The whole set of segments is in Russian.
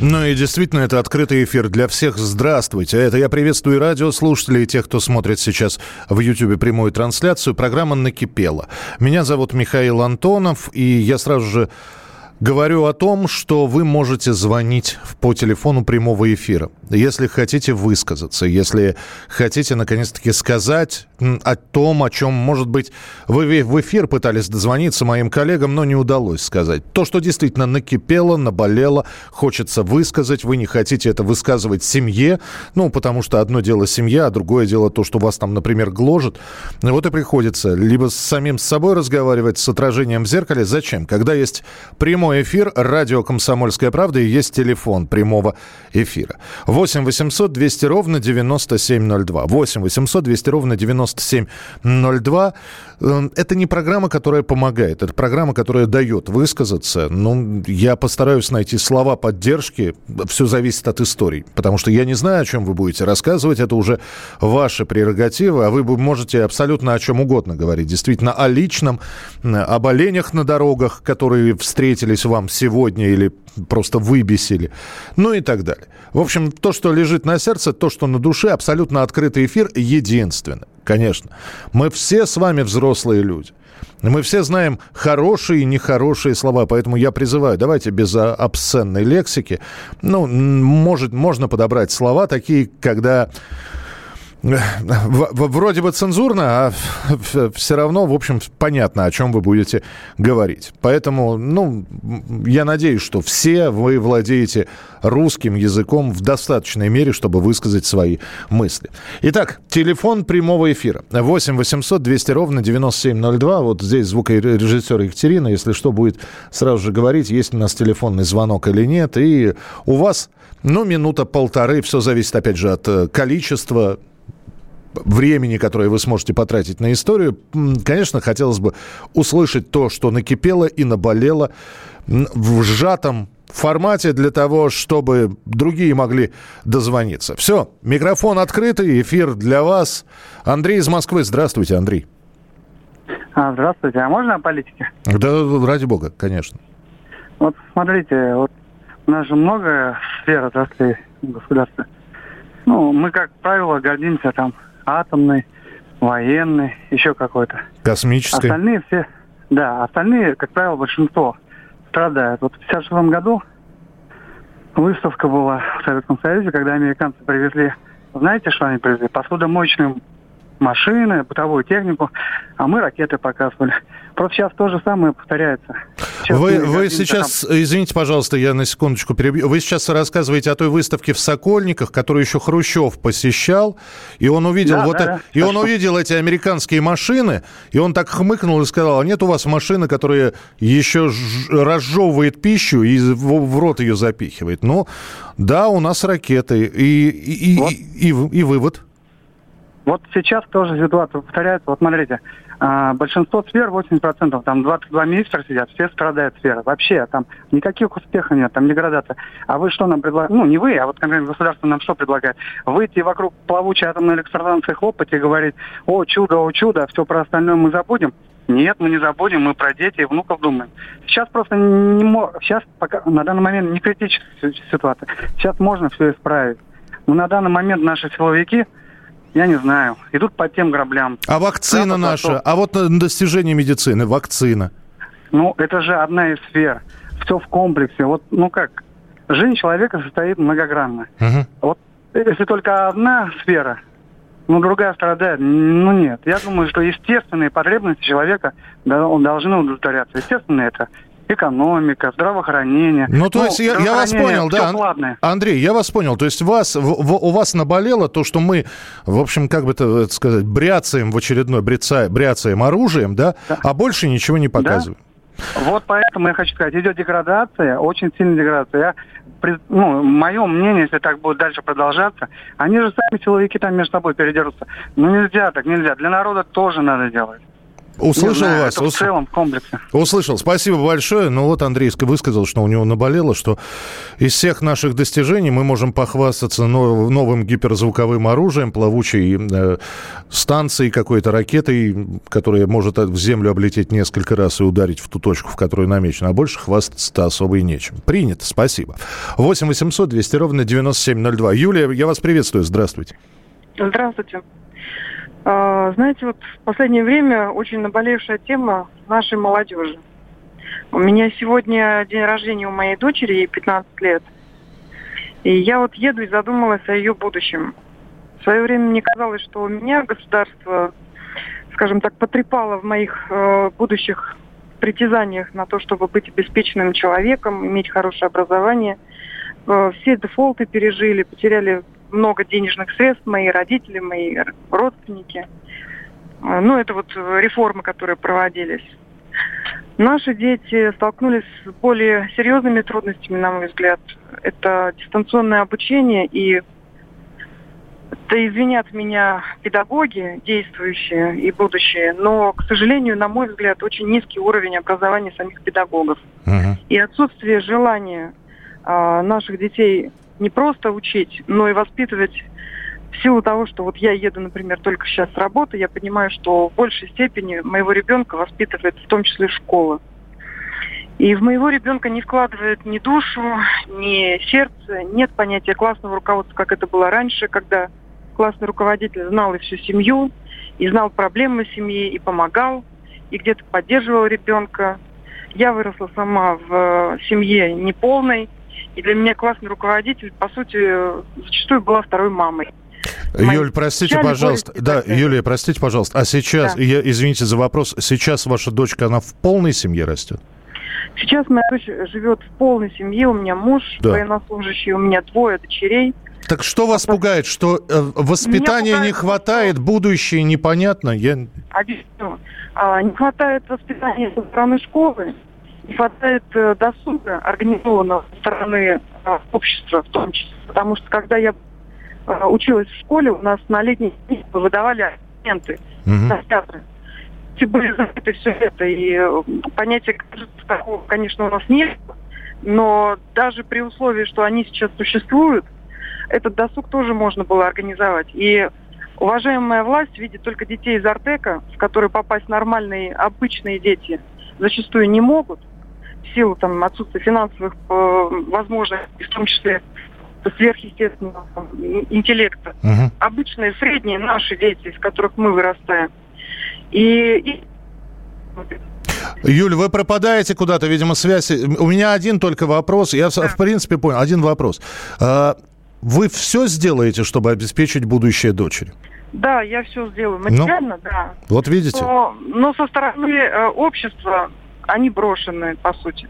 Ну и действительно, это открытый эфир для всех. Здравствуйте. Это я приветствую радиослушателей и тех, кто смотрит сейчас в Ютьюбе прямую трансляцию. Программа «Накипела». Меня зовут Михаил Антонов, и я сразу же говорю о том, что вы можете звонить по телефону прямого эфира, если хотите высказаться, если хотите наконец-таки сказать о том, о чем, может быть, вы в эфир пытались дозвониться моим коллегам, но не удалось сказать. То, что действительно накипело, наболело, хочется высказать, вы не хотите это высказывать семье, ну, потому что одно дело семья, а другое дело то, что вас там, например, гложет. Вот и приходится либо с самим собой разговаривать, с отражением в зеркале. Зачем? Когда есть прямой эфир, радио «Комсомольская правда» и есть телефон прямого эфира. 8 800 200 ровно 9702. 8 800 200 ровно 9702. Э, Это не программа, которая помогает. Это программа, которая дает высказаться. Ну, я постараюсь найти слова поддержки. Все зависит от историй. Потому что я не знаю, о чем вы будете рассказывать. Это уже ваши прерогативы. А вы можете абсолютно о чем угодно говорить. Действительно, о личном, об оленях на дорогах, которые встретились вам сегодня или просто выбесили. Ну и так далее. В общем, то, что лежит на сердце, то, что на душе, абсолютно открытый эфир, единственно. Конечно. Мы все с вами взрослые люди. Мы все знаем хорошие и нехорошие слова, поэтому я призываю, давайте без обсценной лексики. Ну, может, можно подобрать слова такие, когда вроде бы цензурно, а все равно, в общем, понятно, о чем вы будете говорить. Поэтому, ну, я надеюсь, что все вы владеете русским языком в достаточной мере, чтобы высказать свои мысли. Итак, телефон прямого эфира. 8 800 200 ровно 9702. Вот здесь звукорежиссер Екатерина, если что, будет сразу же говорить, есть у нас телефонный звонок или нет. И у вас, ну, минута-полторы, все зависит, опять же, от э, количества времени, которое вы сможете потратить на историю, конечно, хотелось бы услышать то, что накипело и наболело в сжатом формате для того, чтобы другие могли дозвониться. Все, микрофон открытый, эфир для вас. Андрей из Москвы. Здравствуйте, Андрей. А, здравствуйте. А можно о политике? Да, ради бога, конечно. Вот смотрите, вот у нас же много сфер отраслей государства. Ну, мы, как правило, гордимся там атомной, военной, еще какой-то. Космической. Остальные все, да, остальные, как правило, большинство страдают. Вот в 56 году выставка была в Советском Союзе, когда американцы привезли, знаете, что они привезли? Посудомоечную машины, бытовую технику, а мы ракеты показывали. Просто сейчас то же самое повторяется. Сейчас вы, вы сейчас, там... извините, пожалуйста, я на секундочку перебью. Вы сейчас рассказываете о той выставке в Сокольниках, которую еще Хрущев посещал, и он увидел да, вот, да, э... да. и он увидел эти американские машины, и он так хмыкнул и сказал: а нет у вас машины, которая еще ж... разжевывает пищу и в, в рот ее запихивает? Ну, да, у нас ракеты. И, и, вот. и, и, и, и вывод. Вот сейчас тоже ситуация повторяется. Вот смотрите, а, большинство сфер, 80%, там 22 министра сидят, все страдают сферы. Вообще там никаких успехов нет, там деградация. А вы что нам предлагаете? Ну, не вы, а вот конкретно государство нам что предлагает? Выйти вокруг плавучей атомной электростанции хлопать и говорить, о, чудо, о, чудо, все про остальное мы забудем. Нет, мы не забудем, мы про детей и внуков думаем. Сейчас просто не мог, сейчас пока на данный момент не критическая ситуация. Сейчас можно все исправить. Но на данный момент наши силовики я не знаю. Идут по тем граблям. А вакцина Запад, наша? Восток. А вот достижение медицины, вакцина. Ну, это же одна из сфер. Все в комплексе. Вот, ну как, жизнь человека состоит многогранно. Угу. Вот если только одна сфера, ну, другая страдает. Ну, нет. Я думаю, что естественные потребности человека должны удовлетворяться. Естественно, это экономика, здравоохранение. Ну, то ну, есть я, я вас понял, да. Платное. Андрей, я вас понял. То есть вас, в, в, у вас наболело то, что мы, в общем, как бы это сказать, бряцаем в очередной, бряца, бряцаем оружием, да, да, а больше ничего не показываем. Да? Вот поэтому я хочу сказать, идет деградация, очень сильная деградация. Я, ну, мое мнение, если так будет дальше продолжаться, они же сами силовики там между собой передерутся. Ну нельзя так, нельзя. Для народа тоже надо делать. Услышал знаю, вас. в целом, в комплексе. Услышал. Спасибо большое. Ну вот Андрей высказал, что у него наболело, что из всех наших достижений мы можем похвастаться новым гиперзвуковым оружием, плавучей э, станцией какой-то, ракетой, которая может в землю облететь несколько раз и ударить в ту точку, в которую намечено. А больше хвастаться-то особо и нечем. Принято. Спасибо. 8 800 200 ровно 9702. Юлия, я вас приветствую. Здравствуйте. Здравствуйте. А, знаете, вот в последнее время очень наболевшая тема нашей молодежи. У меня сегодня день рождения у моей дочери, ей 15 лет. И я вот еду и задумалась о ее будущем. В свое время мне казалось, что у меня государство, скажем так, потрепало в моих э, будущих притязаниях на то, чтобы быть обеспеченным человеком, иметь хорошее образование. Э, все дефолты пережили, потеряли много денежных средств, мои родители, мои родственники. А, ну, это вот реформы, которые проводились. Наши дети столкнулись с более серьезными трудностями, на мой взгляд. Это дистанционное обучение и да извинят меня педагоги, действующие и будущие, но, к сожалению, на мой взгляд, очень низкий уровень образования самих педагогов. Uh-huh. И отсутствие желания а, наших детей не просто учить, но и воспитывать в силу того, что вот я еду, например, только сейчас с работы, я понимаю, что в большей степени моего ребенка воспитывает в том числе школа. И в моего ребенка не вкладывает ни душу, ни сердце, нет понятия классного руководства, как это было раньше, когда классный руководитель знал и всю семью, и знал проблемы семьи, и помогал, и где-то поддерживал ребенка. Я выросла сама в семье неполной, и для меня классный руководитель, по сути, зачастую была второй мамой. Юль, простите, пожалуйста. Да, Юлия, простите, пожалуйста. А сейчас, да. я, извините за вопрос, сейчас ваша дочка, она в полной семье растет? Сейчас моя дочь живет в полной семье. У меня муж да. военнослужащий, у меня двое дочерей. Так что вас а пугает, что э, воспитания пугает, не хватает, что... будущее непонятно? Я... Объясню. А, не хватает воспитания со стороны школы, не хватает э, досуга организованного со стороны э, общества в том числе. Потому что когда я э, училась в школе, у нас на летние дни выдавали агенты на театры. Все были закрыты все это, и понятия такого, конечно, у нас нет, но даже при условии, что они сейчас существуют, этот досуг тоже можно было организовать. И уважаемая власть видит только детей из Артека, в которые попасть нормальные, обычные дети зачастую не могут в силу там, отсутствия финансовых э, возможностей, в том числе сверхъестественного там, интеллекта. Угу. Обычные, средние наши дети, из которых мы вырастаем. И, и... Юль, вы пропадаете куда-то, видимо, связь. У меня один только вопрос. Я, да. в принципе, понял. Один вопрос. А, вы все сделаете, чтобы обеспечить будущее дочери? Да, я все сделаю. Ну, Материально, ну, да. Вот видите. Но, но со стороны э, общества они брошены, по сути.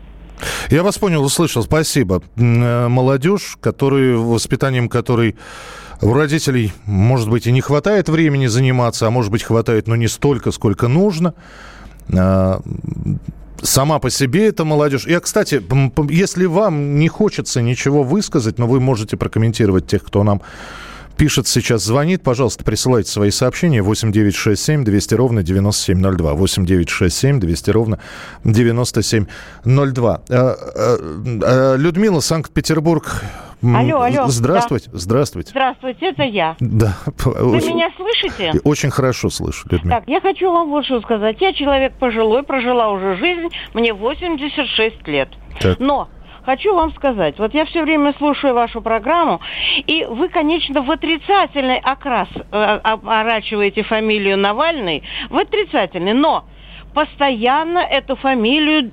Я вас понял, услышал. Спасибо. Э, молодежь, который, воспитанием которой у родителей, может быть, и не хватает времени заниматься, а может быть, хватает, но не столько, сколько нужно. А, сама по себе эта молодежь. Я, кстати, если вам не хочется ничего высказать, но вы можете прокомментировать тех, кто нам пишет сейчас, звонит, пожалуйста, присылайте свои сообщения 8967 200 ровно 9702. 8967 200 ровно 9702. Э, э, э, Людмила, Санкт-Петербург. Алло, алло. Здравствуйте, да. здравствуйте. Здравствуйте, это я. Да. Вы очень, меня слышите? Очень хорошо слышу, Людмила. Так, я хочу вам вот что сказать. Я человек пожилой, прожила уже жизнь, мне 86 лет. Так. Но хочу вам сказать, вот я все время слушаю вашу программу, и вы, конечно, в отрицательный окрас э, оборачиваете фамилию Навальный, в отрицательный, но постоянно эту фамилию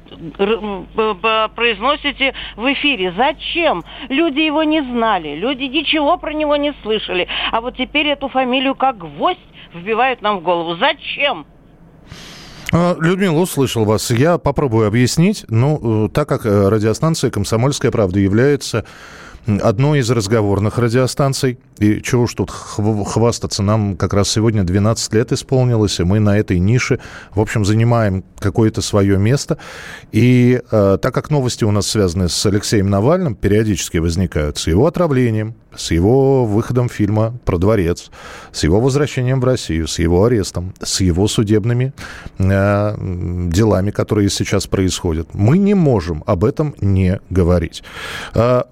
произносите в эфире. Зачем? Люди его не знали, люди ничего про него не слышали. А вот теперь эту фамилию как гвоздь вбивают нам в голову. Зачем? А, Людмила, услышал вас. Я попробую объяснить. Ну, э, так как э, радиостанция «Комсомольская правда» является одной из разговорных радиостанций. И чего уж тут хвастаться, нам как раз сегодня 12 лет исполнилось, и мы на этой нише, в общем, занимаем какое-то свое место. И э, так как новости у нас связаны с Алексеем Навальным, периодически возникают с его отравлением, с его выходом фильма про дворец, с его возвращением в Россию, с его арестом, с его судебными э, делами, которые сейчас происходят. Мы не можем об этом не говорить. Э,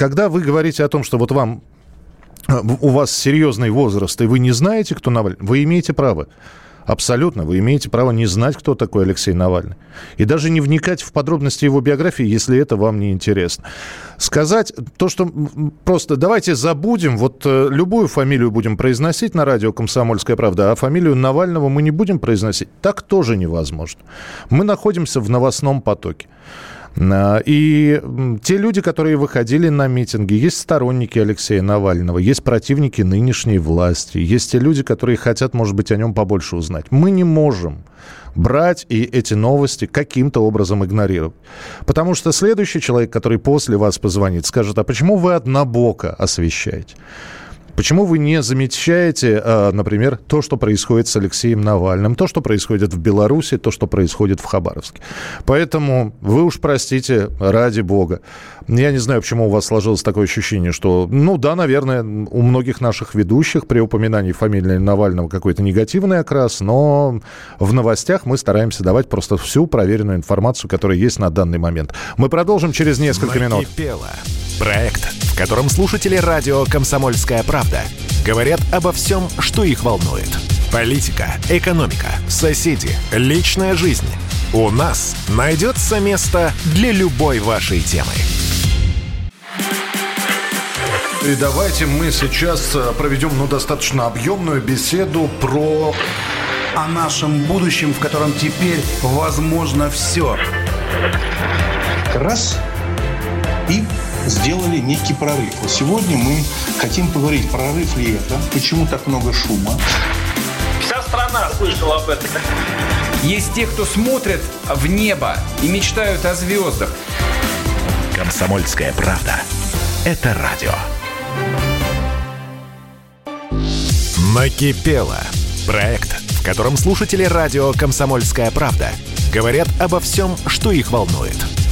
когда вы говорите о том, что вот вам у вас серьезный возраст, и вы не знаете, кто Навальный, вы имеете право. Абсолютно. Вы имеете право не знать, кто такой Алексей Навальный. И даже не вникать в подробности его биографии, если это вам не интересно. Сказать то, что просто давайте забудем, вот э, любую фамилию будем произносить на радио «Комсомольская правда», а фамилию Навального мы не будем произносить, так тоже невозможно. Мы находимся в новостном потоке. А, и те люди, которые выходили на митинги, есть сторонники Алексея Навального, есть противники нынешней власти, есть те люди, которые хотят, может быть, о нем побольше узнать. Мы не можем брать и эти новости каким-то образом игнорировать. Потому что следующий человек, который после вас позвонит, скажет, а почему вы однобоко освещаете? Почему вы не замечаете, а, например, то, что происходит с Алексеем Навальным, то, что происходит в Беларуси, то, что происходит в Хабаровске? Поэтому вы уж простите, ради бога. Я не знаю, почему у вас сложилось такое ощущение, что, ну да, наверное, у многих наших ведущих при упоминании фамилии Навального какой-то негативный окрас, но в новостях мы стараемся давать просто всю проверенную информацию, которая есть на данный момент. Мы продолжим через несколько минут. Проект, котором слушатели радио «Комсомольская правда» говорят обо всем, что их волнует. Политика, экономика, соседи, личная жизнь. У нас найдется место для любой вашей темы. И давайте мы сейчас э, проведем ну, достаточно объемную беседу про... О нашем будущем, в котором теперь возможно все. Раз и сделали некий прорыв. Вот сегодня мы хотим поговорить, прорыв ли это, почему так много шума. Вся страна слышала об этом. Есть те, кто смотрят в небо и мечтают о звездах. Комсомольская правда. Это радио. Накипело. Проект, в котором слушатели радио «Комсомольская правда» говорят обо всем, что их волнует.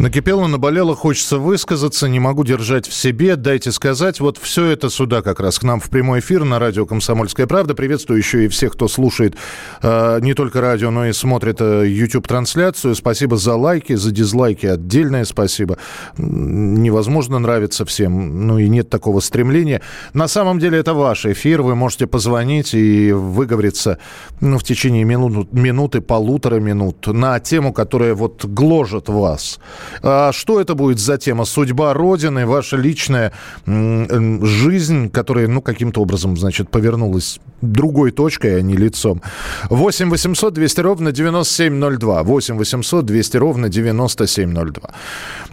Накипело, наболело, хочется высказаться, не могу держать в себе, дайте сказать. Вот все это сюда как раз к нам в прямой эфир на радио «Комсомольская правда». Приветствую еще и всех, кто слушает э, не только радио, но и смотрит э, YouTube-трансляцию. Спасибо за лайки, за дизлайки. Отдельное спасибо. Невозможно нравится всем, ну и нет такого стремления. На самом деле это ваш эфир, вы можете позвонить и выговориться ну, в течение минут, минуты, полутора минут на тему, которая вот гложет вас. А что это будет за тема? Судьба Родины, ваша личная жизнь, которая, ну, каким-то образом, значит, повернулась другой точкой, а не лицом. 8 800 200 ровно 9702. 8 800 200 ровно 9702.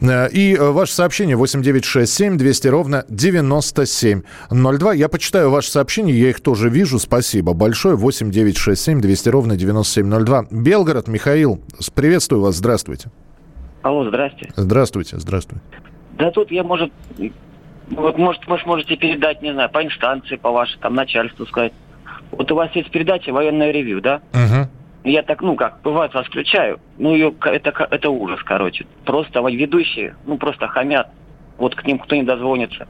Э, и э, ваше сообщение 8 967 200 ровно 9702. Я почитаю ваши сообщения, я их тоже вижу. Спасибо большое. 8 967 200 ровно 9702. Белгород, Михаил, приветствую вас. Здравствуйте. Алло, здрасте. Здравствуйте, здравствуйте. Да тут я, может, вот, может, вы сможете передать, не знаю, по инстанции, по вашей, там, начальству сказать. Вот у вас есть передача «Военное ревью», да? Угу. Я так, ну как, бывает, вас включаю. Ну, ее, это, это ужас, короче. Просто ведущие, ну, просто хамят. Вот к ним кто не дозвонится.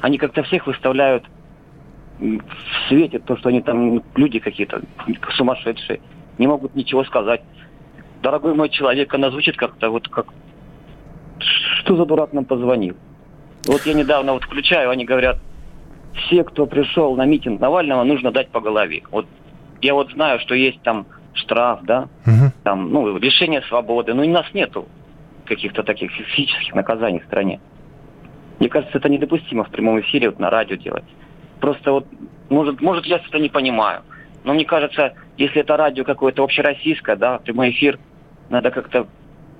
Они как-то всех выставляют в свете, то, что они там люди какие-то сумасшедшие. Не могут ничего сказать дорогой мой человек, она звучит как-то вот как... Что за дурак нам позвонил? Вот я недавно вот включаю, они говорят, все, кто пришел на митинг Навального, нужно дать по голове. Вот я вот знаю, что есть там штраф, да, угу. там, ну, лишение свободы, но у нас нету каких-то таких физических наказаний в стране. Мне кажется, это недопустимо в прямом эфире вот на радио делать. Просто вот, может, может я что-то не понимаю. Но мне кажется, если это радио какое-то общероссийское, да, прямой эфир, надо как-то,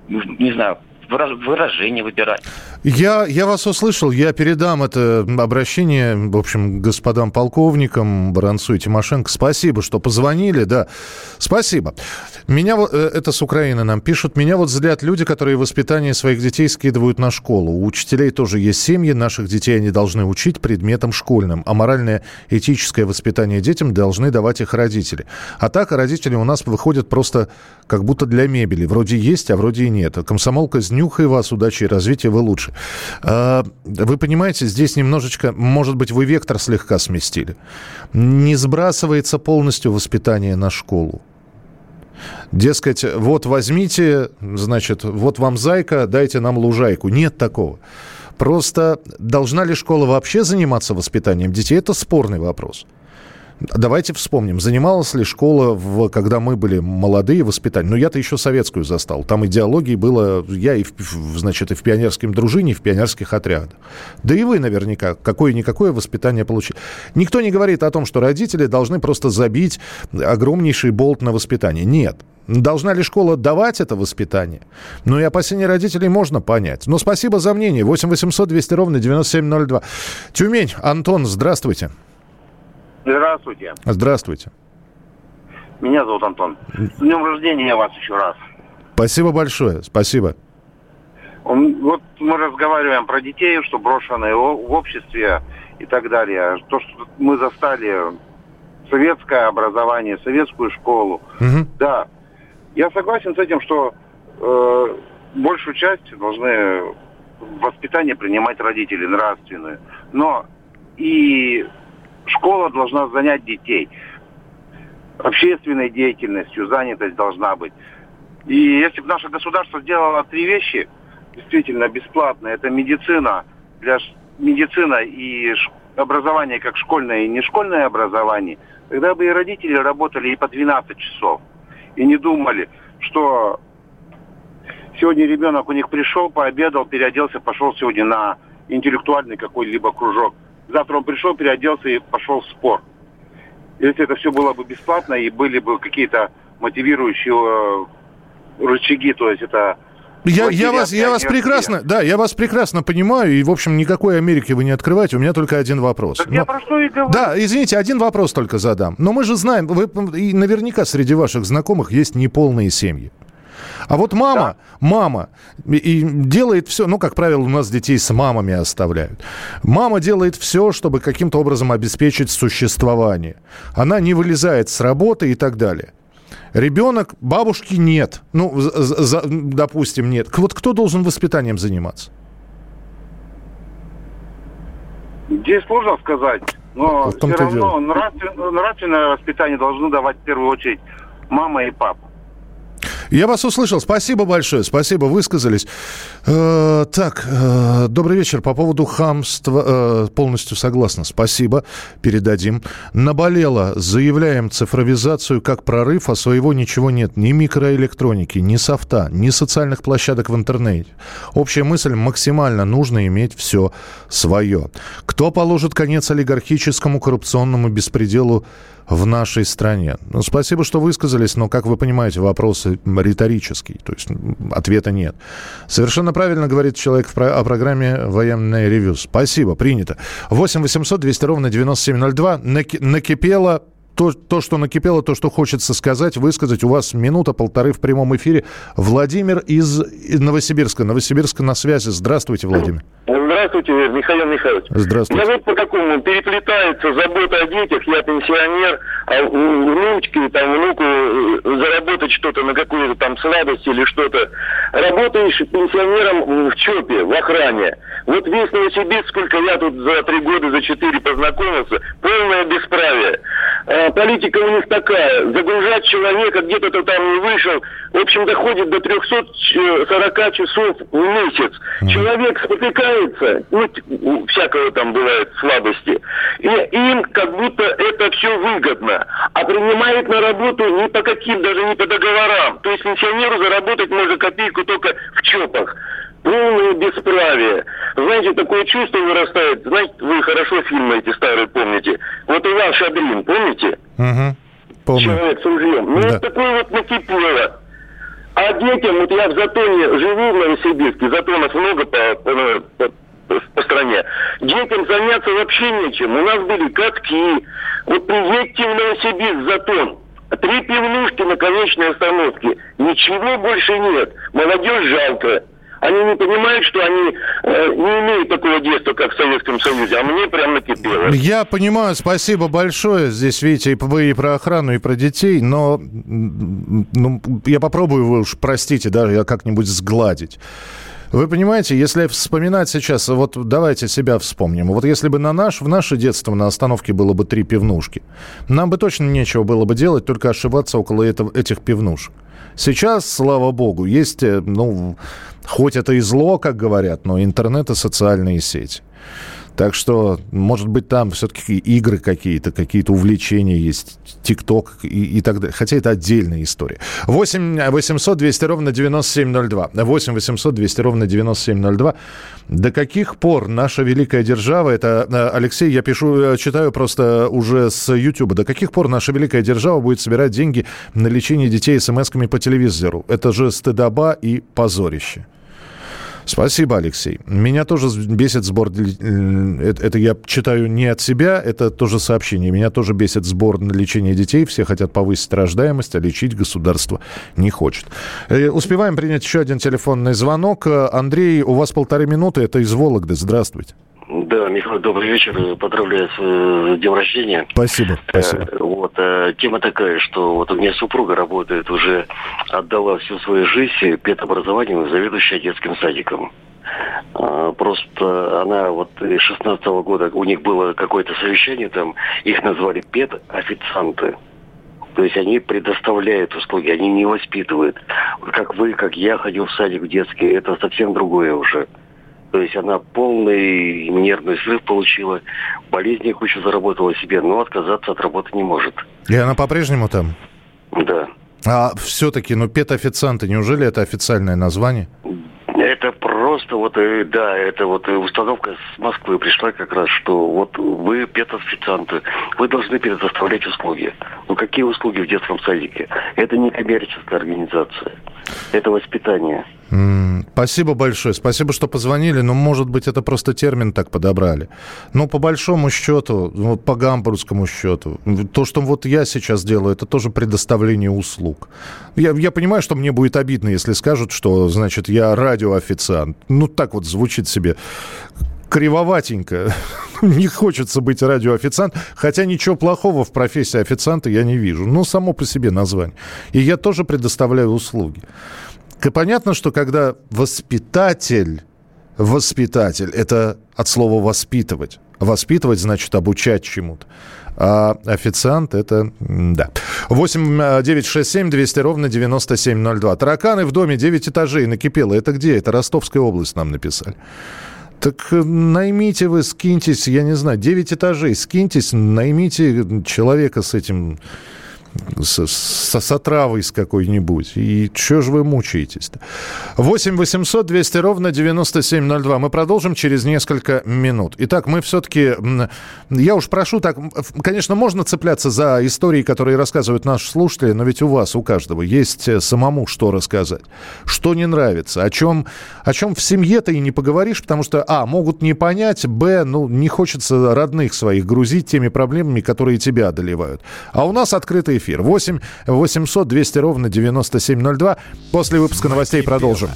не знаю, выражение выбирать. Я, я вас услышал, я передам это обращение, в общем, господам полковникам Баранцу и Тимошенко. Спасибо, что позвонили, да. Спасибо. Меня вот, э, это с Украины нам пишут, меня вот злят люди, которые воспитание своих детей скидывают на школу. У учителей тоже есть семьи, наших детей они должны учить предметам школьным, а моральное этическое воспитание детям должны давать их родители. А так родители у нас выходят просто как будто для мебели. Вроде есть, а вроде и нет. Комсомолка, знюхай вас, удачи и развития, вы лучше. А, вы понимаете, здесь немножечко, может быть, вы вектор слегка сместили. Не сбрасывается полностью воспитание на школу. Дескать, вот возьмите, значит, вот вам зайка, дайте нам лужайку. Нет такого. Просто должна ли школа вообще заниматься воспитанием детей? Это спорный вопрос. Давайте вспомним, занималась ли школа, в, когда мы были молодые, воспитанием? Ну, я-то еще советскую застал. Там идеологии было, я и, в, значит, и в пионерском дружине, и в пионерских отрядах. Да и вы наверняка какое-никакое воспитание получили. Никто не говорит о том, что родители должны просто забить огромнейший болт на воспитание. Нет. Должна ли школа давать это воспитание? Ну и опасения родителей можно понять. Но спасибо за мнение. 8 800 200 ровно 9702. Тюмень. Антон, здравствуйте. Здравствуйте. Здравствуйте. Меня зовут Антон. С днем рождения вас еще раз. Спасибо большое. Спасибо. Вот мы разговариваем про детей, что брошенные в обществе и так далее. То, что мы застали советское образование, советскую школу. Угу. Да. Я согласен с этим, что э, большую часть должны воспитание принимать родители, нравственную. Но и школа должна занять детей. Общественной деятельностью занятость должна быть. И если бы наше государство сделало три вещи, действительно бесплатно, это медицина, для медицина и образование как школьное и не школьное образование, тогда бы и родители работали и по 12 часов. И не думали, что сегодня ребенок у них пришел, пообедал, переоделся, пошел сегодня на интеллектуальный какой-либо кружок – Завтра он пришел, переоделся и пошел в спор. Если это все было бы бесплатно и были бы какие-то мотивирующие э, рычаги, то есть это я, я, вас, я вас прекрасно, да, я вас прекрасно понимаю, и, в общем, никакой Америки вы не открываете. У меня только один вопрос. Так Но, я про что и говорю. Да, извините, один вопрос только задам. Но мы же знаем, вы, и наверняка среди ваших знакомых есть неполные семьи. А вот мама, да. мама и делает все, ну, как правило, у нас детей с мамами оставляют. Мама делает все, чтобы каким-то образом обеспечить существование. Она не вылезает с работы и так далее. Ребенок, бабушки нет. Ну, за, допустим, нет. Вот кто должен воспитанием заниматься? Здесь сложно сказать, но все равно нравственное, нравственное воспитание должны давать в первую очередь мама и папа. Я вас услышал. Спасибо большое. Спасибо, высказались. Э, так, э, добрый вечер. По поводу хамства э, полностью согласна. Спасибо. Передадим. Наболело. Заявляем цифровизацию как прорыв, а своего ничего нет. Ни микроэлектроники, ни софта, ни социальных площадок в интернете. Общая мысль максимально нужно иметь все свое. Кто положит конец олигархическому коррупционному беспределу в нашей стране? Ну, спасибо, что высказались, но, как вы понимаете, вопрос риторический, то есть ответа нет. Совершенно правильно говорит человек в про- о программе «Военное ревю». Спасибо, принято. 8 800 200 ровно 9702. Накипело то, то, что накипело, то, что хочется сказать, высказать. У вас минута-полторы в прямом эфире. Владимир из Новосибирска. Новосибирска на связи. Здравствуйте, Владимир. Здравствуйте, Михаил Михайлович. Здравствуйте. Я вот по какому переплетается забота о детях, я пенсионер, а внучке, там, внуку э, заработать что-то на какую-то там сладость или что-то. Работаешь пенсионером в ЧОПе, в охране. Вот весь Новосибирск, сколько я тут за три года, за четыре познакомился, полное бесправие. А политика у них такая, загружать человека где-то то там не вышел, в общем, доходит до 340 часов в месяц. Человек спотыкается, ну, всякого там бывает слабости, и им как будто это все выгодно, а принимает на работу не по каким, даже не по договорам. То есть пенсионеру заработать можно копейку только в ЧОПах полное бесправие. Знаете, такое чувство вырастает. Знаете, вы хорошо фильмы эти старые помните. Вот Иван Шадрин, помните? Угу. Помню. Человек с ружьем. Ну, да. вот такое вот накипело. А детям, вот я в Затоне живу в Новосибирске, Затонов много по, по, по, по стране. Детям заняться вообще нечем. У нас были катки. Вот приедьте в Новосибирск, Затон. Три пивнушки на конечной остановке. Ничего больше нет. Молодежь жалко. Они не понимают, что они э, не имеют такого детства, как в Советском Союзе, а мне прям накипело. Я понимаю, спасибо большое. Здесь, видите, вы и про охрану, и про детей, но ну, я попробую, вы уж простите, даже я как-нибудь сгладить. Вы понимаете, если вспоминать сейчас, вот давайте себя вспомним. Вот если бы на наш, в наше детство на остановке было бы три пивнушки, нам бы точно нечего было бы делать, только ошибаться около этого, этих пивнушек. Сейчас, слава богу, есть, э, ну, хоть это и зло, как говорят, но интернет и социальные сети. Так что, может быть, там все-таки игры какие-то, какие-то увлечения есть, ТикТок и, и так далее. Хотя это отдельная история. 8 800 200 ровно 9702. 8 800 200 ровно 9702. До каких пор наша великая держава, это, э, Алексей, я пишу, э, читаю просто уже с YouTube, до каких пор наша великая держава будет собирать деньги на лечение детей смс-ками по телевизору? Это же стыдоба и позорище. Спасибо, Алексей. Меня тоже бесит сбор... Э, это я читаю не от себя, это тоже сообщение. Меня тоже бесит сбор на лечение детей. Все хотят повысить рождаемость, а лечить государство не хочет. Э, успеваем принять еще один телефонный звонок. Э, Андрей, у вас полторы минуты. Это из Вологды. Здравствуйте. Да, Михаил, добрый вечер. Поздравляю с э, днем рождения. Спасибо, спасибо. Э, вот, э, тема такая, что вот у меня супруга работает, уже отдала всю свою жизнь педобразованию, заведующая детским садиком. А, просто она вот с 16 -го года, у них было какое-то совещание там, их назвали педофицианты. То есть они предоставляют услуги, они не воспитывают. Как вы, как я ходил в садик в детский, это совсем другое уже. То есть она полный нервный срыв получила, болезни кучу заработала себе, но отказаться от работы не может. И она по-прежнему там? Да. А все-таки, ну, педофицианты, неужели это официальное название? Это просто вот, э, да, это вот э, установка с Москвы пришла как раз, что вот вы педофицианты, вы должны предоставлять услуги. Ну какие услуги в детском садике? Это не коммерческая организация, это воспитание. Спасибо большое. Спасибо, что позвонили. Но, может быть, это просто термин так подобрали. Но по большому счету, по гамбургскому счету, то, что вот я сейчас делаю, это тоже предоставление услуг. Я, я понимаю, что мне будет обидно, если скажут, что, значит, я радиоофициант. Ну, так вот звучит себе кривоватенько. не хочется быть радиоофициант, хотя ничего плохого в профессии официанта я не вижу. Ну, само по себе название. И я тоже предоставляю услуги. Понятно, что когда воспитатель, воспитатель, это от слова воспитывать. Воспитывать значит обучать чему-то. А официант это, да. 8 9 6 7 200 ровно 9702. Тараканы в доме 9 этажей накипело. Это где? Это Ростовская область нам написали. Так э, наймите вы, скиньтесь, я не знаю, 9 этажей, скиньтесь, наймите человека с этим с, с, с отравой с какой-нибудь. И что же вы мучаетесь-то? 8 800 200 ровно 9702. Мы продолжим через несколько минут. Итак, мы все-таки... Я уж прошу так... Конечно, можно цепляться за истории, которые рассказывают наши слушатели, но ведь у вас, у каждого, есть э, самому что рассказать. Что не нравится, о чем, о чем в семье-то и не поговоришь, потому что, а, могут не понять, б, ну, не хочется родных своих грузить теми проблемами, которые тебя одолевают. А у нас открытый эфир. 8 800 200 ровно 9702. После выпуска новостей продолжим.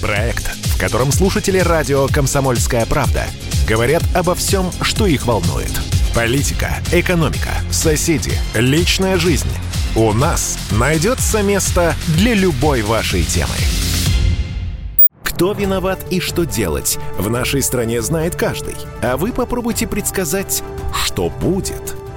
Проект, в котором слушатели радио «Комсомольская правда» говорят обо всем, что их волнует. Политика, экономика, соседи, личная жизнь. У нас найдется место для любой вашей темы. Кто виноват и что делать, в нашей стране знает каждый. А вы попробуйте предсказать, что будет –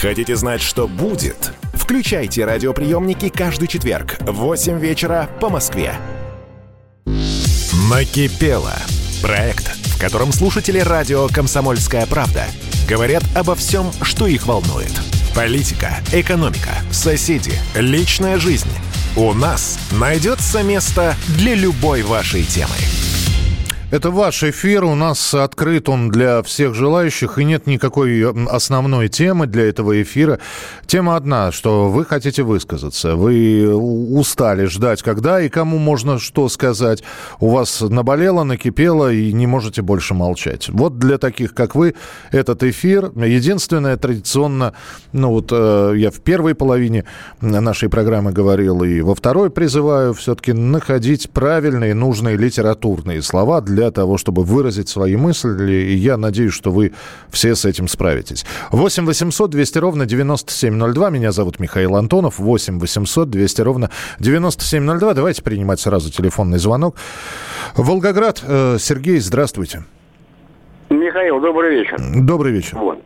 Хотите знать, что будет? Включайте радиоприемники каждый четверг в 8 вечера по Москве. Накипело. Проект, в котором слушатели радио «Комсомольская правда» говорят обо всем, что их волнует. Политика, экономика, соседи, личная жизнь. У нас найдется место для любой вашей темы. Это ваш эфир, у нас открыт он для всех желающих, и нет никакой основной темы для этого эфира. Тема одна, что вы хотите высказаться, вы устали ждать, когда и кому можно что сказать. У вас наболело, накипело, и не можете больше молчать. Вот для таких, как вы, этот эфир. Единственное, традиционно, ну вот э, я в первой половине нашей программы говорил, и во второй призываю все-таки находить правильные, нужные литературные слова для для того, чтобы выразить свои мысли. И я надеюсь, что вы все с этим справитесь. 8 800 200 ровно 9702. Меня зовут Михаил Антонов. 8 800 200 ровно 9702. Давайте принимать сразу телефонный звонок. Волгоград. Э, Сергей, здравствуйте. Михаил, добрый вечер. Добрый вечер. Вот.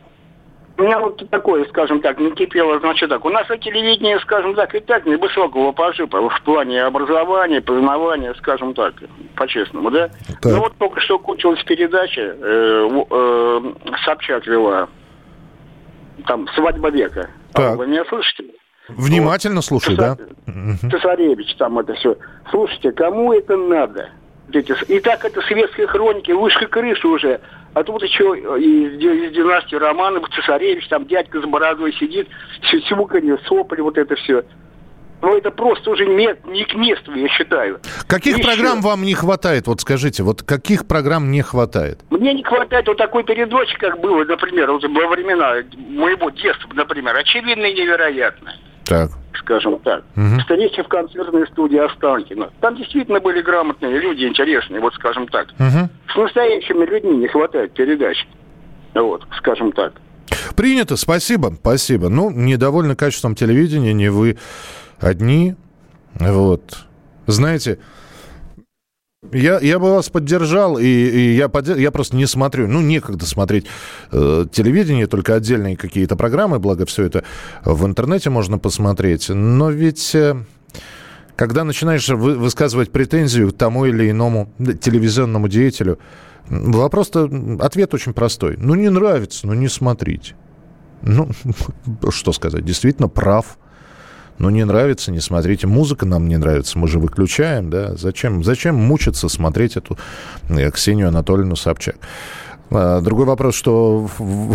У меня вот такое, скажем так, не кипело, значит так. У нас телевидение, скажем так, и так невысокого пошипа в плане образования, познавания, скажем так, по-честному, да? Так. Ну вот только что кончилась передача, э, э, Собчак вела, там, «Свадьба века». Так. А вы меня слышите? Внимательно вот. слушаю, Цесар... да? Цесаревич там это все. Слушайте, кому это надо? И так это светские хроники, выше крыши уже. А тут еще из, из династии Романов, цесаревич, там дядька с бородой сидит, все сюканье, сопли, вот это все. Ну, это просто уже не, не к месту, я считаю. Каких Еще. программ вам не хватает? Вот скажите, вот каких программ не хватает? Мне не хватает вот такой передачи, как было, например, вот во времена моего детства, например, очевидно и невероятно. Так. Скажем так. Угу. Встреча в концертной студии Останкина. Там действительно были грамотные люди, интересные, вот скажем так. Угу. С настоящими людьми не хватает передач. Вот, скажем так. Принято, спасибо, спасибо. Ну, недовольны качеством телевидения, не вы одни. Вот. Знаете, я, я бы вас поддержал, и, и я, поддерж... я просто не смотрю, ну, некогда смотреть э, телевидение, только отдельные какие-то программы, благо все это в интернете можно посмотреть. Но ведь, э, когда начинаешь вы, высказывать претензию тому или иному телевизионному деятелю, вопрос-то, ответ очень простой. Ну, не нравится, ну, не смотрите. Ну, что сказать, действительно прав. Ну, не нравится, не смотрите. Музыка нам не нравится, мы же выключаем, да. Зачем, зачем мучиться смотреть эту э, Ксению Анатольевну Собчак? А, другой вопрос, что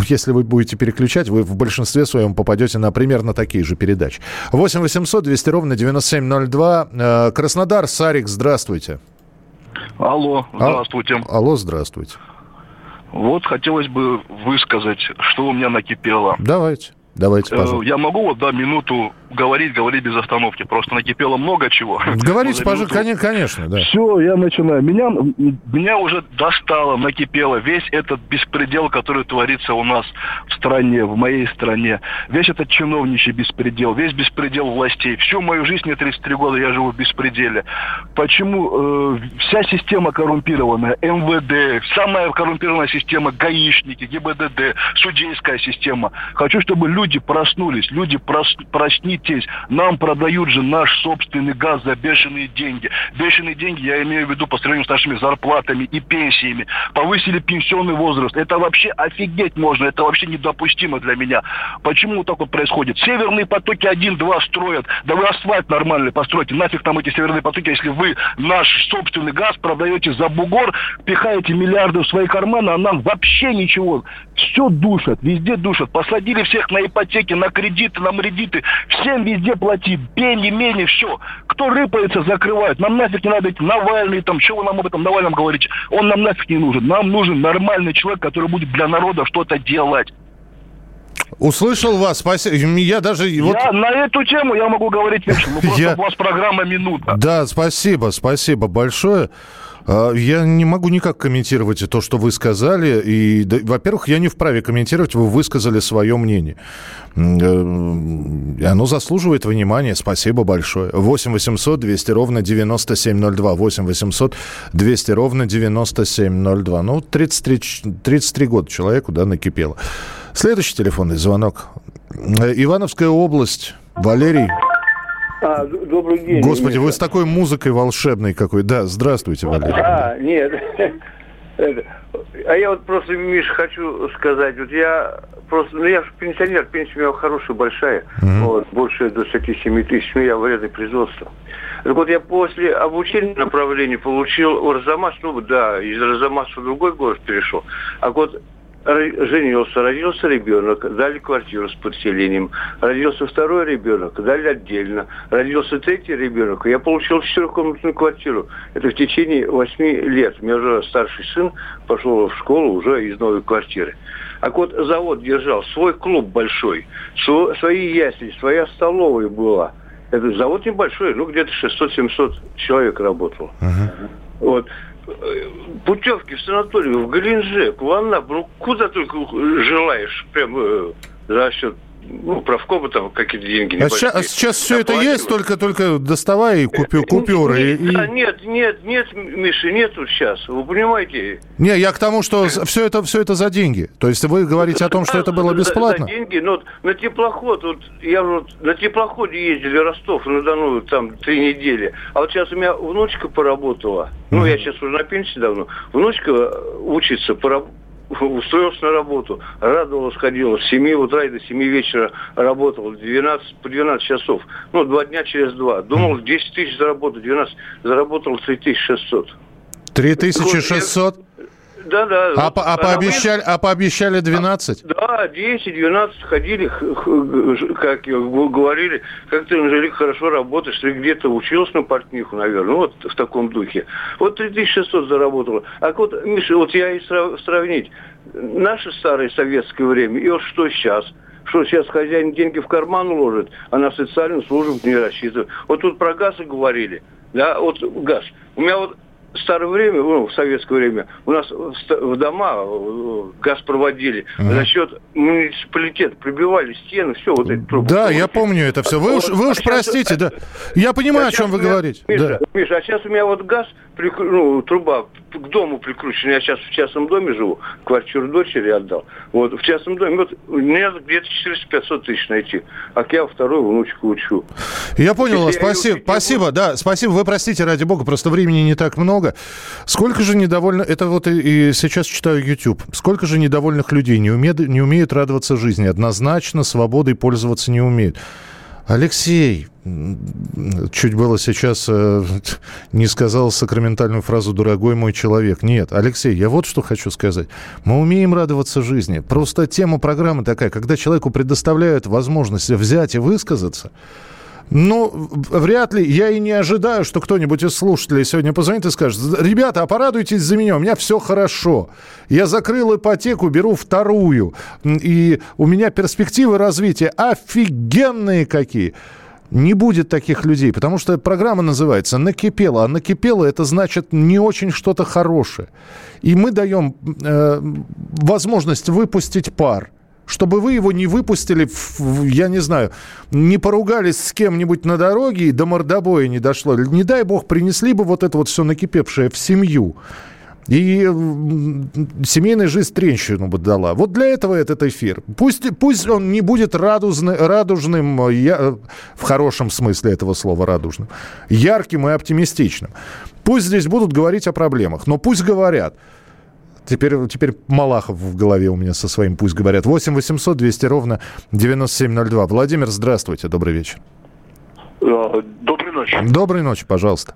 если вы будете переключать, вы в большинстве своем попадете на примерно такие же передачи. 8 800 200 ровно 9702. Э, Краснодар, Сарик, здравствуйте. Алло, здравствуйте. Алло, здравствуйте. Вот хотелось бы высказать, что у меня накипело. Давайте. Давайте, э, пожалуйста. Я могу вот, да, минуту говорить, говорить без остановки. Просто накипело много чего. Говорите, пожалуйста, минуту... конечно, да. Все, я начинаю. Меня, меня уже достало, накипело весь этот беспредел, который творится у нас в стране, в моей стране. Весь этот чиновничий беспредел, весь беспредел властей. Всю мою жизнь, мне 33 года, я живу в беспределе. Почему э, вся система коррумпированная, МВД, самая коррумпированная система, гаишники, ГИБДД, судейская система. Хочу, чтобы люди проснулись, люди прос, проснитесь согласитесь, нам продают же наш собственный газ за бешеные деньги. Бешеные деньги я имею в виду по сравнению с нашими зарплатами и пенсиями. Повысили пенсионный возраст. Это вообще офигеть можно, это вообще недопустимо для меня. Почему так вот происходит? Северные потоки 1-2 строят. Да вы асфальт нормальный постройте. Нафиг нам эти северные потоки, если вы наш собственный газ продаете за бугор, пихаете миллиарды в свои карманы, а нам вообще ничего. Все душат, везде душат. Посадили всех на ипотеки, на кредиты, на мредиты. Все Всем везде плати, пени, мени, все. Кто рыпается, закрывают. Нам нафиг не надо эти Навальный, там, чего вы нам об этом Навальном говорите? Он нам нафиг не нужен. Нам нужен нормальный человек, который будет для народа что-то делать. Услышал вас, спасибо. Я даже... Я вот... на эту тему я могу говорить вечером. Ну, я... у вас программа «Минута». Да, спасибо, спасибо большое. А, я не могу никак комментировать то, что вы сказали. И, да, во-первых, я не вправе комментировать, вы высказали свое мнение. Э, оно заслуживает внимания. Спасибо большое. 8 800 200 ровно 9702. 8 800 200 ровно 9702. Ну, 33, 33 года человеку, да, накипело. Следующий телефонный звонок. Э, Ивановская область. Валерий. А, добрый день. Господи, Миша. вы с такой музыкой волшебной какой. Да, здравствуйте, Валерий. А, нет. А я вот просто, Миш, хочу сказать, вот я просто, ну я же пенсионер, пенсия у меня хорошая, большая, mm-hmm. вот, больше 27 тысяч, ну я вредное производство. Так вот, я после обучения направления получил в Арзамас, ну да, из Арзамаса в другой город перешел. А вот женился, родился ребенок, дали квартиру с подселением. Родился второй ребенок, дали отдельно. Родился третий ребенок, я получил четырехкомнатную квартиру. Это в течение восьми лет. У меня уже старший сын пошел в школу уже из новой квартиры. А вот завод держал свой клуб большой, свои ясли, своя столовая была. Это завод небольшой, ну где-то 600-700 человек работало. Uh-huh. Вот путевки в санаторию, в Геленджик, в Анапу, ну куда только желаешь, прям э, за счет ну, правкома там какие-то деньги а сейчас, а сейчас все это есть, только, только доставай и купи, купюры. Нет, и... да, нет, нет, нет, Миша, нету сейчас, вы понимаете? Не, я к тому, что все это, все это за деньги. То есть вы говорите о том, что это было бесплатно? За, за деньги, но на теплоход, вот я вот на теплоходе ездили в Ростов, на Дону, там три недели. А вот сейчас у меня внучка поработала, ну, я сейчас уже на пенсии давно, внучка учится, поработала устроился на работу, радовалась, ходила, с 7 утра и до 7 вечера работал, 12, по 12 часов, ну, два дня через два. Думал, 10 тысяч заработать, 12, заработал 3600. 3600? Да, да. А, вот, а, пообещали, а пообещали 12? Да, 10, 12 ходили, как говорили, как ты, Анжелика, хорошо работаешь, ты где-то учился на портниху, наверное, ну, вот в таком духе. Вот 3600 заработала. А вот, Миша, вот я и сравнить. Наше старое советское время и вот что сейчас – что сейчас хозяин деньги в карман уложит, а на социальную службу не рассчитывает. Вот тут про газ говорили. Да, вот газ. У меня вот старое время, ну, в советское время, у нас в дома э, газ проводили uh-huh. за счет муниципалитета, прибивали стены, все вот эти трубы. Да, я помню это все. Вы уж, вы уж а простите, сейчас, да. Я понимаю, а о чем вы говорите. Миша, да. Миша, а сейчас у меня вот газ, ну, труба к дому прикручена. Я сейчас в частном доме живу, квартиру дочери отдал. Вот, в частном доме. Вот, мне где-то 400-500 тысяч найти. А я вторую внучку учу. Я понял вас. Спасибо. Спасибо, да. Спасибо. Вы простите, ради бога, просто времени не так много. Сколько же недовольно... Это вот и, и сейчас читаю YouTube. Сколько же недовольных людей не умеют, не умеют радоваться жизни. Однозначно свободой пользоваться не умеют. Алексей, чуть было сейчас э, не сказал сакраментальную фразу «дорогой мой человек». Нет, Алексей, я вот что хочу сказать. Мы умеем радоваться жизни. Просто тема программы такая, когда человеку предоставляют возможность взять и высказаться – ну, вряд ли. Я и не ожидаю, что кто-нибудь из слушателей сегодня позвонит и скажет, ребята, а порадуйтесь за меня, у меня все хорошо. Я закрыл ипотеку, беру вторую. И у меня перспективы развития офигенные какие. Не будет таких людей, потому что программа называется «Накипело». А «накипело» — это значит не очень что-то хорошее. И мы даем э, возможность выпустить пар чтобы вы его не выпустили, в, я не знаю, не поругались с кем-нибудь на дороге и до мордобоя не дошло. Не дай бог, принесли бы вот это вот все накипевшее в семью. И семейная жизнь трещину бы дала. Вот для этого этот эфир. Пусть, пусть он не будет радужный, радужным, я, в хорошем смысле этого слова радужным, ярким и оптимистичным. Пусть здесь будут говорить о проблемах, но пусть говорят – Теперь, теперь Малахов в голове у меня со своим «Пусть говорят». 8 800 200 ровно 9702. Владимир, здравствуйте, добрый вечер. А, доброй ночи. Доброй ночи, пожалуйста.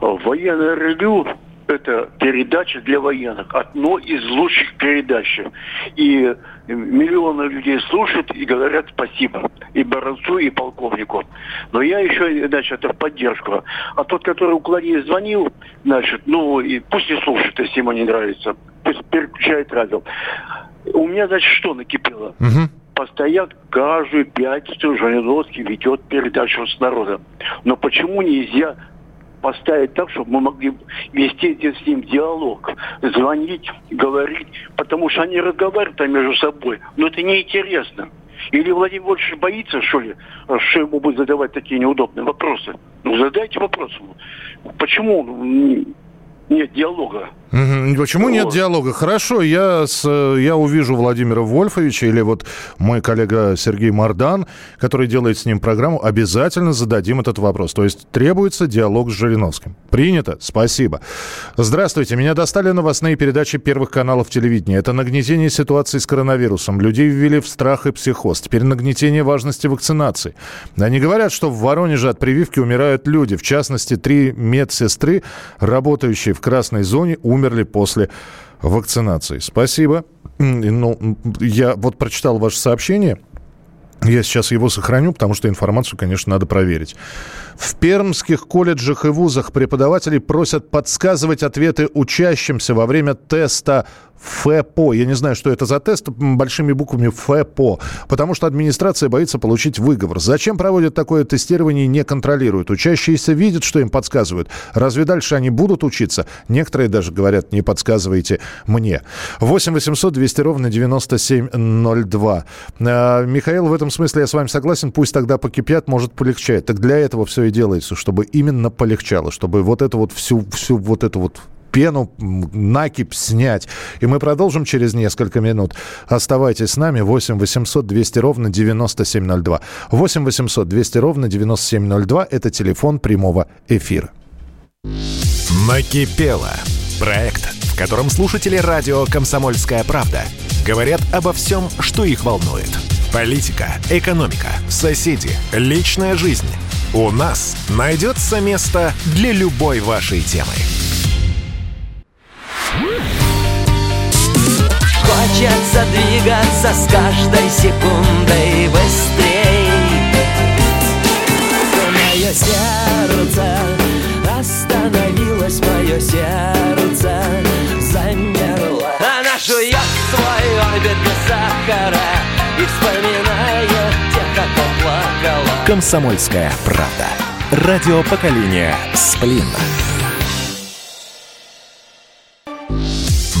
Военное ревю это передача для военных. Одно из лучших передач. И миллионы людей слушают и говорят спасибо. И Баранцу, и полковнику. Но я еще, значит, это в поддержку. А тот, который уклонил звонил, значит, ну, и пусть не слушает, если ему не нравится. Пусть переключает радио. У меня, значит, что накипело? Угу постоянно каждую пятницу Жириновский ведет передачу с народом. Но почему нельзя поставить так, чтобы мы могли вести с ним диалог, звонить, говорить, потому что они разговаривают между собой, но это неинтересно. Или Владимир Владимирович боится, что ли, что ему будут задавать такие неудобные вопросы? Ну, задайте вопрос. Почему нет диалога. Почему вот. нет диалога? Хорошо, я, с, я увижу Владимира Вольфовича или вот мой коллега Сергей Мардан, который делает с ним программу, обязательно зададим этот вопрос. То есть требуется диалог с Жириновским. Принято? Спасибо. Здравствуйте, меня достали новостные передачи первых каналов телевидения. Это нагнетение ситуации с коронавирусом. Людей ввели в страх и психоз. Теперь нагнетение важности вакцинации. Они говорят, что в Воронеже от прививки умирают люди. В частности, три медсестры, работающие в красной зоне, умерли после вакцинации. Спасибо. Ну, я вот прочитал ваше сообщение. Я сейчас его сохраню, потому что информацию, конечно, надо проверить. В пермских колледжах и вузах преподаватели просят подсказывать ответы учащимся во время теста ФЭПО. Я не знаю, что это за тест, большими буквами ФЭПО. Потому что администрация боится получить выговор. Зачем проводят такое тестирование и не контролируют? Учащиеся видят, что им подсказывают. Разве дальше они будут учиться? Некоторые даже говорят, не подсказывайте мне. 8 800 200 ровно 9702. А, Михаил, в этом смысле я с вами согласен. Пусть тогда покипят, может полегчает. Так для этого все и делается, чтобы именно полегчало, чтобы вот эту вот всю, всю вот эту вот пену, накипь снять. И мы продолжим через несколько минут. Оставайтесь с нами. 8 800 200 ровно 9702. 8 800 200 ровно 9702. Это телефон прямого эфира. Накипело. Проект, в котором слушатели радио «Комсомольская правда» говорят обо всем, что их волнует. Политика, экономика, соседи, личная жизнь. У нас найдется место для любой вашей темы. Хочется двигаться с каждой секундой быстрей. Мое сердце остановилось, мое сердце замерло. Она жует свой орбит без сахара И вспоминает тех, кто плакала. Комсомольская правда. Радио поколения Сплин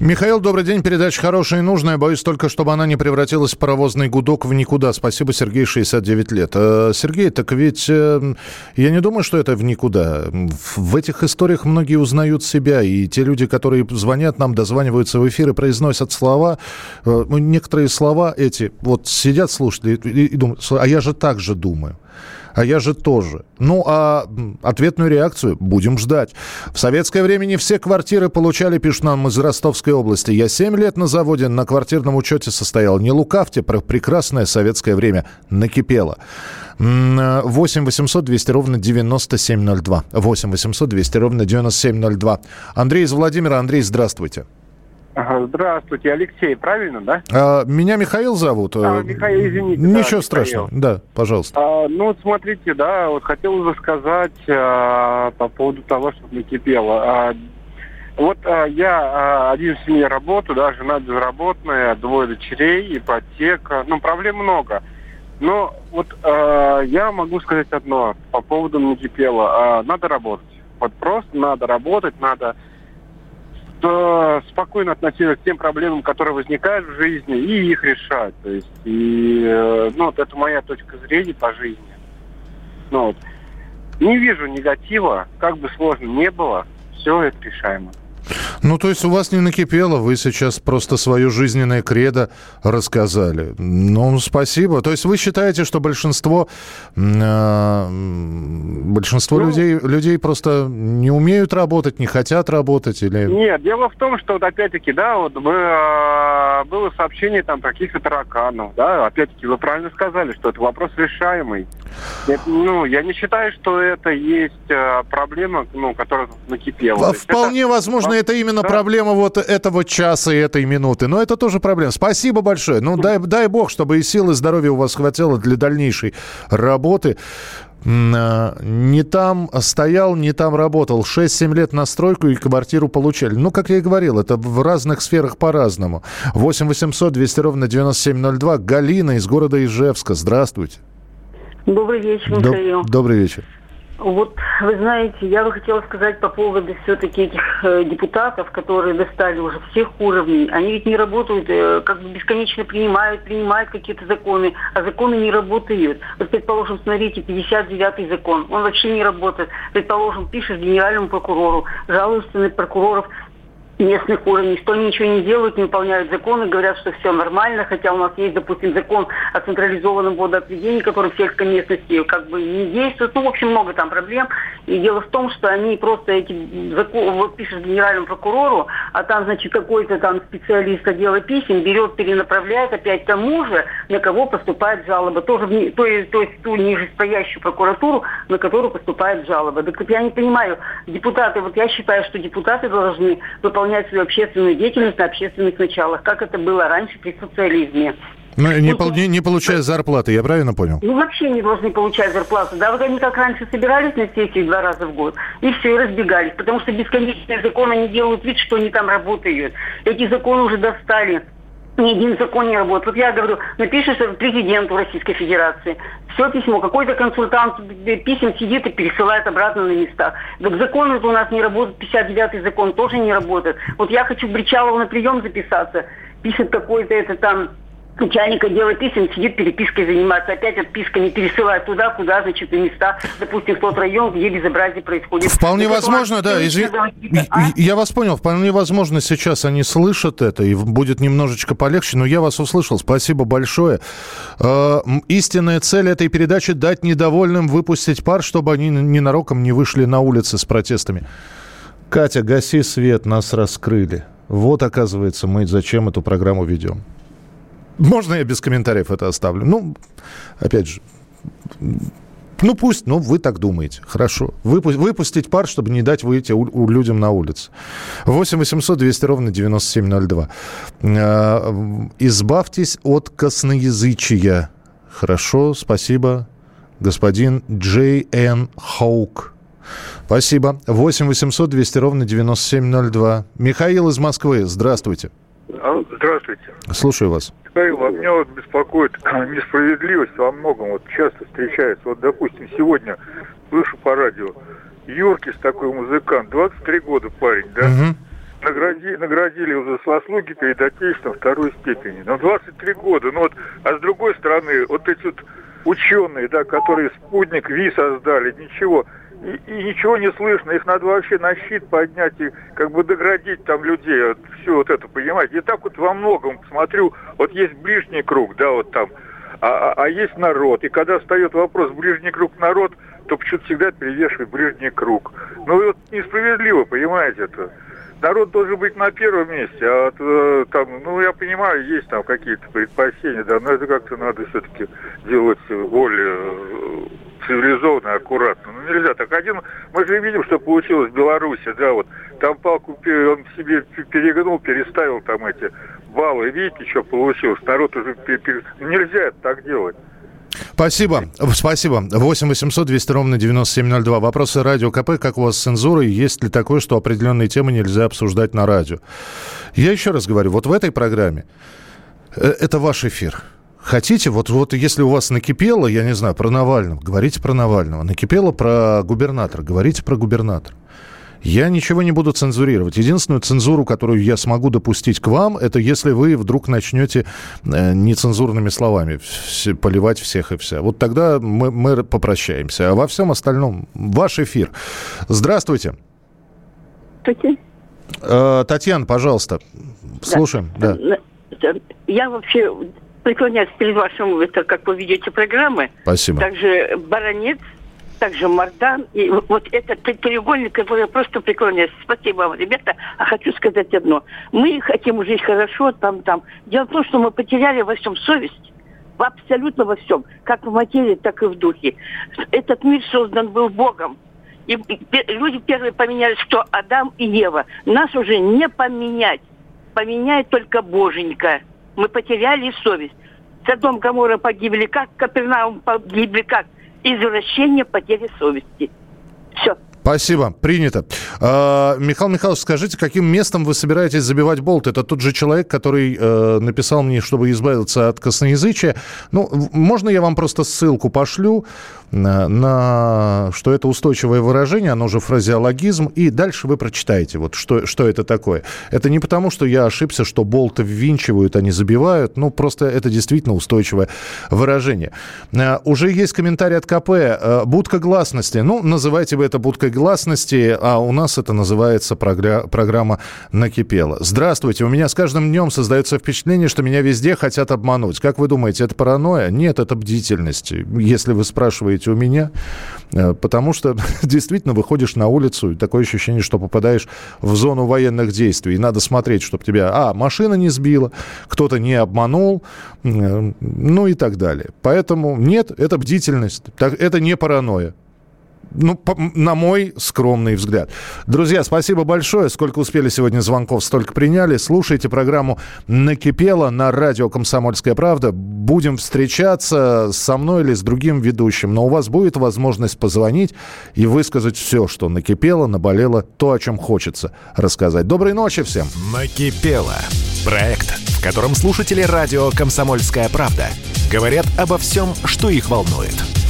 Михаил, добрый день. Передача хорошая и нужная. Боюсь только, чтобы она не превратилась в паровозный гудок в никуда. Спасибо, Сергей, 69 лет. Э, Сергей, так ведь э, я не думаю, что это в никуда. В этих историях многие узнают себя. И те люди, которые звонят нам, дозваниваются в эфир и произносят слова, э, некоторые слова эти, вот сидят слушатели и думают, а я же так же думаю а я же тоже. Ну, а ответную реакцию будем ждать. В советское время не все квартиры получали, пишут нам из Ростовской области. Я 7 лет на заводе на квартирном учете состоял. Не лукавьте, прекрасное советское время накипело. 8 800 200 ровно 9702. 8 800 200 ровно 9702. Андрей из Владимира. Андрей, здравствуйте. Здравствуйте, Алексей, правильно, да? А, меня Михаил зовут. А, Михаил, извините. Ничего да, страшного, Михаил. да, пожалуйста. А, ну, вот смотрите, да, вот хотел бы сказать а, по поводу того, что накипело. А, вот а, я а, один в семье работаю, да, жена безработная, двое дочерей, ипотека, ну, проблем много. Но вот а, я могу сказать одно по поводу накипела. А, надо работать. Вот просто надо работать, надо то спокойно относиться к тем проблемам, которые возникают в жизни, и их решать. То есть, и, э, ну, вот это моя точка зрения по жизни. Ну, вот. Не вижу негатива, как бы сложно не было, все это решаемо. Ну, то есть у вас не накипело, вы сейчас просто свое жизненное кредо рассказали. Ну, спасибо. То есть вы считаете, что большинство, э, большинство ну, людей, людей просто не умеют работать, не хотят работать? Или... Нет, дело в том, что вот опять-таки, да, вот мы, э, было сообщение там про каких-то тараканов, да, опять-таки вы правильно сказали, что это вопрос решаемый. Это, ну, я не считаю, что это есть э, проблема, ну, которая накипела. Вполне это... возможно, это именно да. проблема вот этого часа и этой минуты. Но это тоже проблема. Спасибо большое. Ну, дай, дай бог, чтобы и силы, и здоровья у вас хватило для дальнейшей работы. А, не там стоял, не там работал. 6-7 лет на стройку и квартиру получали. Ну, как я и говорил, это в разных сферах по-разному. 8 800 200 ровно 9702. Галина из города Ижевска. Здравствуйте. Добрый вечер, Михаил. Добрый вечер. Вот, вы знаете, я бы хотела сказать по поводу все-таки этих э, депутатов, которые достали уже всех уровней. Они ведь не работают, э, как бы бесконечно принимают, принимают какие-то законы, а законы не работают. Вот, предположим, смотрите, 59-й закон, он вообще не работает. Предположим, пишешь генеральному прокурору, жалуешься на прокуроров, местных уровней, что они ничего не делают, не выполняют законы, говорят, что все нормально, хотя у нас есть, допустим, закон о централизованном водоотведении, который в сельской местности как бы не действует. Ну, в общем, много там проблем. И дело в том, что они просто эти законы, вот пишут генеральному прокурору, а там, значит, какой-то там специалист отдела писем берет, перенаправляет опять тому же, на кого поступает жалоба. Тоже в, то, есть, то есть ту нижестоящую прокуратуру, на которую поступает жалоба. Так я не понимаю, депутаты, вот я считаю, что депутаты должны выполнять выполнять свою общественную деятельность на общественных началах, как это было раньше при социализме. Ну, не, ну, не, не получая зарплаты, я правильно понял? Ну, вообще не должны получать зарплату. Да, вот они как раньше собирались на сессии два раза в год, и все, и разбегались. Потому что бесконечные законы не делают вид, что они там работают. Эти законы уже достали ни один закон не работает. Вот я говорю, напишешь президенту Российской Федерации, все письмо, какой-то консультант писем сидит и пересылает обратно на места. Так законы у нас не работают, 59-й закон тоже не работает. Вот я хочу Бричалову на прием записаться, пишет какой-то это там начальника отдела писем сидит перепиской заниматься. Опять отписками пересылает туда, куда, значит, на места, допустим, в тот район, где безобразие происходит. Вполне так возможно, да. Изв... А? Я вас понял. Вполне возможно, сейчас они слышат это, и будет немножечко полегче, но я вас услышал. Спасибо большое. Э, истинная цель этой передачи – дать недовольным выпустить пар, чтобы они ненароком не вышли на улицы с протестами. Катя, гаси свет, нас раскрыли. Вот, оказывается, мы зачем эту программу ведем. Можно я без комментариев это оставлю? Ну, опять же, ну пусть, ну вы так думаете. Хорошо. Выпу- выпустить пар, чтобы не дать выйти у- у людям на улицу. 8 800 200 ровно 9702. Э, избавьтесь от косноязычия. Хорошо, спасибо. Господин Джей Н. Хоук. Спасибо. 8 800 200 ровно 9702. Михаил из Москвы. Здравствуйте. Здравствуйте. Слушаю вас. Михаил, а меня вот беспокоит несправедливость во многом. Вот часто встречается. Вот, допустим, сегодня слышу по радио. Юркис такой музыкант, 23 года парень, да? Угу. Награди, наградили его за заслуги перед Отечеством второй степени. Но 23 года. Ну вот, а с другой стороны, вот эти вот ученые, да, которые спутник ВИ создали, ничего и, и ничего не слышно, их надо вообще на щит поднять и как бы доградить там людей, вот, все вот это, понимаете. И так вот во многом смотрю, вот есть ближний круг, да, вот там, а, а, а есть народ. И когда встает вопрос ближний круг народ, то почему-то всегда перевешивает ближний круг. Ну вот несправедливо, понимаете это народ должен быть на первом месте, а э, там, ну, я понимаю, есть там какие-то предпочтения, да, но это как-то надо все-таки делать более э, цивилизованно, аккуратно. Ну, нельзя так. Один, мы же видим, что получилось в Беларуси, да, вот, там палку он себе перегнул, переставил там эти баллы, видите, что получилось, народ уже, нельзя это так делать. Спасибо. Спасибо. 8 800 200 ровно 9702. Вопросы радио КП. Как у вас с цензурой? Есть ли такое, что определенные темы нельзя обсуждать на радио? Я еще раз говорю, вот в этой программе э, это ваш эфир. Хотите, вот, вот если у вас накипело, я не знаю, про Навального, говорите про Навального. Накипело про губернатора, говорите про губернатора. Я ничего не буду цензурировать. Единственную цензуру, которую я смогу допустить к вам, это если вы вдруг начнете э, нецензурными словами поливать всех и вся. Вот тогда мы, мы попрощаемся. А во всем остальном ваш эфир. Здравствуйте. Здравствуйте. Э, Татьяна, пожалуйста. Слушаем. Да. да. Я вообще преклоняюсь перед вашим, это, как вы ведете программы. Спасибо. Также баронец также Мардан. И вот этот треугольник, который я просто преклоняюсь. Спасибо вам, ребята. А хочу сказать одно. Мы хотим жить хорошо, там, там. Дело в том, что мы потеряли во всем совесть. Абсолютно во всем. Как в материи, так и в духе. Этот мир создан был Богом. И люди первые поменялись, что Адам и Ева. Нас уже не поменять. Поменяет только Боженька. Мы потеряли совесть. Содом Гамора погибли как, Капернаум погибли как. Извращение потери совести. Все. Спасибо, принято. А, Михаил Михайлович, скажите, каким местом вы собираетесь забивать болт? Это тот же человек, который э, написал мне, чтобы избавиться от косноязычия. Ну, можно я вам просто ссылку пошлю на, на что это устойчивое выражение, оно же фразеологизм, и дальше вы прочитаете, вот что, что это такое. Это не потому, что я ошибся, что болты ввинчивают, а не забивают, ну, просто это действительно устойчивое выражение. Э, уже есть комментарий от КП. Э, будка гласности. Ну, называйте вы это будкой гласности, а у нас это называется програ- программа «Накипела». Здравствуйте. У меня с каждым днем создается впечатление, что меня везде хотят обмануть. Как вы думаете, это паранойя? Нет, это бдительность. Если вы спрашиваете у меня, э, потому что действительно выходишь на улицу, и такое ощущение, что попадаешь в зону военных действий. И надо смотреть, чтобы тебя, а, машина не сбила, кто-то не обманул, ну и так далее. Поэтому нет, это бдительность, это не паранойя. Ну, по, на мой скромный взгляд. Друзья, спасибо большое. Сколько успели сегодня звонков, столько приняли. Слушайте программу «Накипело» на радио «Комсомольская правда». Будем встречаться со мной или с другим ведущим. Но у вас будет возможность позвонить и высказать все, что накипело, наболело, то, о чем хочется рассказать. Доброй ночи всем. «Накипело» – проект, в котором слушатели радио «Комсомольская правда» говорят обо всем, что их волнует –